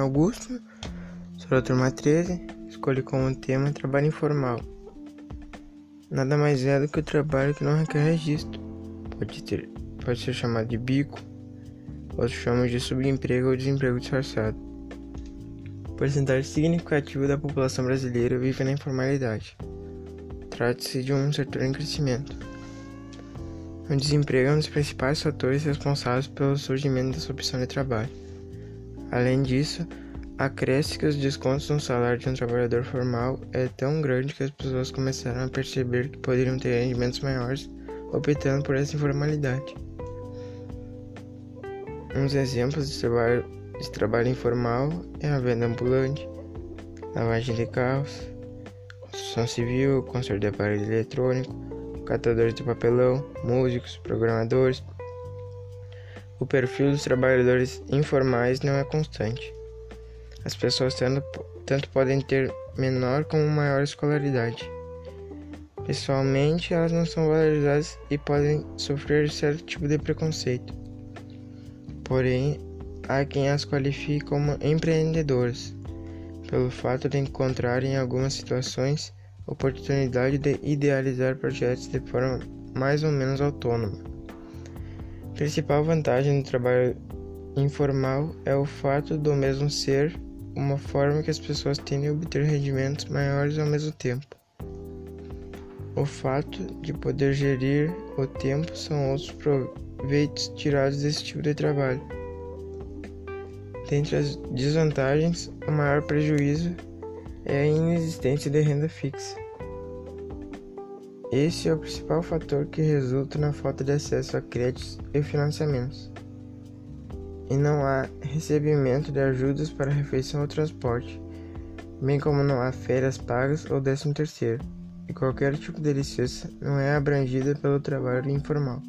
Augusto, sou da turma 13, escolhi como tema trabalho informal. Nada mais é do que o trabalho que não requer registro. Pode, ter, pode ser chamado de bico, outros chamam de subemprego ou desemprego disfarçado. Porcentagem significativa da população brasileira vive na informalidade. Trata-se de um setor em crescimento. O desemprego é um dos principais fatores responsáveis pelo surgimento dessa opção de trabalho. Além disso, acresce que os descontos no salário de um trabalhador formal é tão grande que as pessoas começaram a perceber que poderiam ter rendimentos maiores optando por essa informalidade. Uns exemplos de trabalho, de trabalho informal é a venda ambulante, lavagem de carros, construção civil, conserto de aparelho eletrônico, catadores de papelão, músicos, programadores. O perfil dos trabalhadores informais não é constante. As pessoas tanto, tanto podem ter menor como maior escolaridade. Pessoalmente, elas não são valorizadas e podem sofrer certo tipo de preconceito. Porém, há quem as qualifique como empreendedoras, pelo fato de encontrarem em algumas situações oportunidade de idealizar projetos de forma mais ou menos autônoma. Principal vantagem do trabalho informal é o fato do mesmo ser uma forma que as pessoas têm de obter rendimentos maiores ao mesmo tempo. O fato de poder gerir o tempo são outros proveitos tirados desse tipo de trabalho. Dentre as desvantagens, o maior prejuízo é a inexistência de renda fixa. Esse é o principal fator que resulta na falta de acesso a créditos e financiamentos. E não há recebimento de ajudas para refeição ou transporte, bem como não há férias pagas ou décimo terceiro, e qualquer tipo de licença não é abrangida pelo trabalho informal.